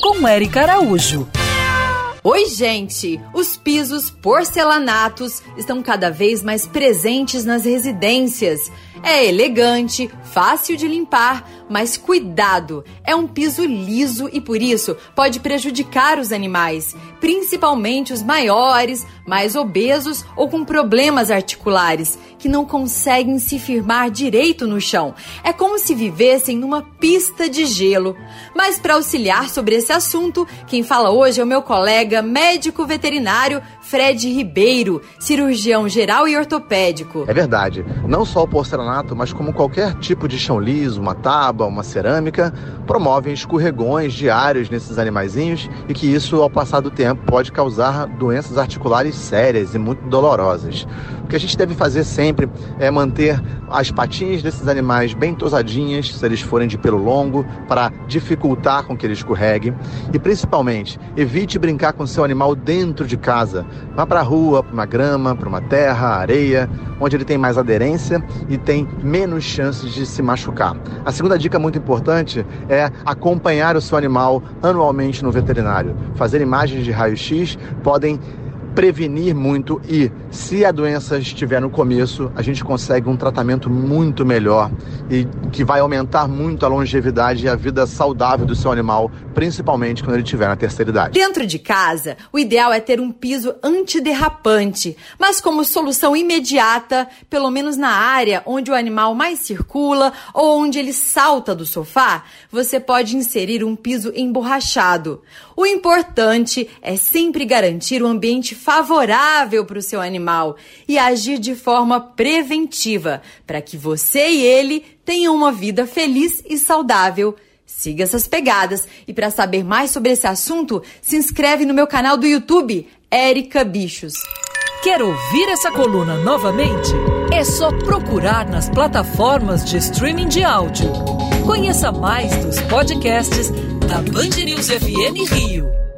Com Eric Araújo. Oi, gente! Os pisos porcelanatos estão cada vez mais presentes nas residências. É elegante, fácil de limpar, mas cuidado! É um piso liso e por isso pode prejudicar os animais, principalmente os maiores, mais obesos ou com problemas articulares, que não conseguem se firmar direito no chão. É como se vivessem numa pista de gelo. Mas para auxiliar sobre esse assunto, quem fala hoje é o meu colega médico veterinário Fred Ribeiro, cirurgião geral e ortopédico. É verdade. Não só o porcelanato, mas como qualquer tipo de chão liso, uma tábua, uma cerâmica, promovem escorregões diários nesses animaizinhos e que isso, ao passar do tempo, pode causar doenças articulares sérias e muito dolorosas. Que a gente deve fazer sempre é manter as patinhas desses animais bem tosadinhas, se eles forem de pelo longo, para dificultar com que ele escorregue. E principalmente, evite brincar com seu animal dentro de casa. Vá para a rua, para uma grama, para uma terra, areia, onde ele tem mais aderência e tem menos chances de se machucar. A segunda dica muito importante é acompanhar o seu animal anualmente no veterinário. Fazer imagens de raio-x podem prevenir muito e, se a doença estiver no começo, a gente consegue um tratamento muito melhor e que vai aumentar muito a longevidade e a vida saudável do seu animal, principalmente quando ele estiver na terceira idade. Dentro de casa, o ideal é ter um piso antiderrapante, mas como solução imediata, pelo menos na área onde o animal mais circula ou onde ele salta do sofá, você pode inserir um piso emborrachado. O importante é sempre garantir um ambiente favorável para o seu animal e agir de forma preventiva para que você e ele tenham uma vida feliz e saudável. Siga essas pegadas e para saber mais sobre esse assunto, se inscreve no meu canal do YouTube, Érica Bichos. Quer ouvir essa coluna novamente? É só procurar nas plataformas de streaming de áudio. Conheça mais dos podcasts da Band News FM Rio.